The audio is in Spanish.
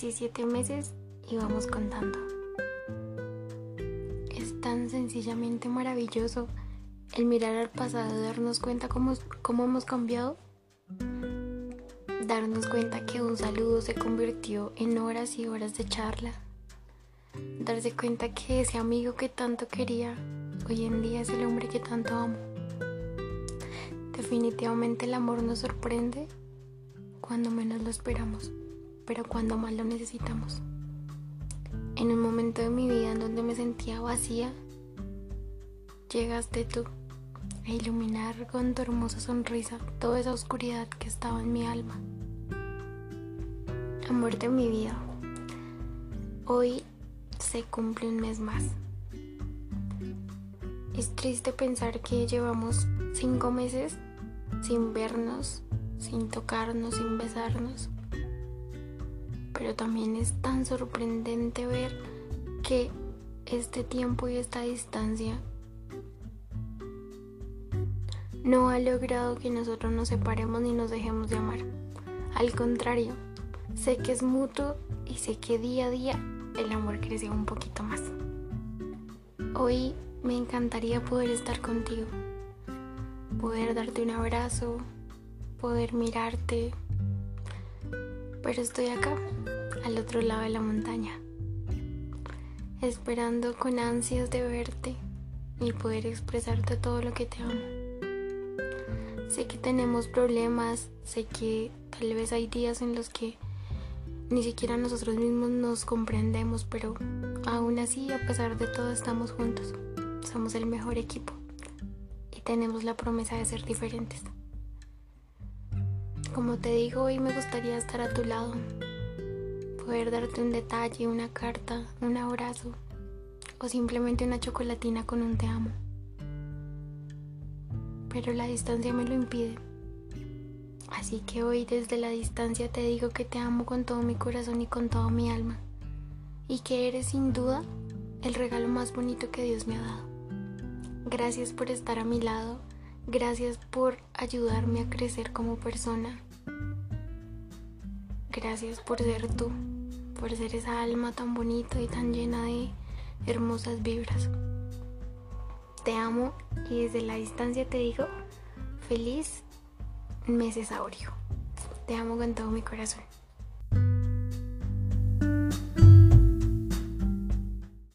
17 meses y vamos contando. Es tan sencillamente maravilloso el mirar al pasado darnos cuenta cómo, cómo hemos cambiado. Darnos cuenta que un saludo se convirtió en horas y horas de charla. Darse cuenta que ese amigo que tanto quería hoy en día es el hombre que tanto amo. Definitivamente el amor nos sorprende cuando menos lo esperamos pero cuando más lo necesitamos. En un momento de mi vida en donde me sentía vacía, llegaste tú a iluminar con tu hermosa sonrisa toda esa oscuridad que estaba en mi alma. Amor de mi vida, hoy se cumple un mes más. Es triste pensar que llevamos cinco meses sin vernos, sin tocarnos, sin besarnos pero también es tan sorprendente ver que este tiempo y esta distancia no ha logrado que nosotros nos separemos ni nos dejemos de amar. Al contrario, sé que es mutuo y sé que día a día el amor crece un poquito más. Hoy me encantaría poder estar contigo, poder darte un abrazo, poder mirarte, pero estoy acá, al otro lado de la montaña, esperando con ansias de verte y poder expresarte todo lo que te amo. Sé que tenemos problemas, sé que tal vez hay días en los que ni siquiera nosotros mismos nos comprendemos, pero aún así, a pesar de todo, estamos juntos. Somos el mejor equipo y tenemos la promesa de ser diferentes. Como te digo, hoy me gustaría estar a tu lado, poder darte un detalle, una carta, un abrazo o simplemente una chocolatina con un te amo. Pero la distancia me lo impide. Así que hoy desde la distancia te digo que te amo con todo mi corazón y con toda mi alma. Y que eres sin duda el regalo más bonito que Dios me ha dado. Gracias por estar a mi lado Gracias por ayudarme a crecer como persona. Gracias por ser tú, por ser esa alma tan bonita y tan llena de hermosas vibras. Te amo y desde la distancia te digo feliz mesesaurio. Te amo con todo mi corazón.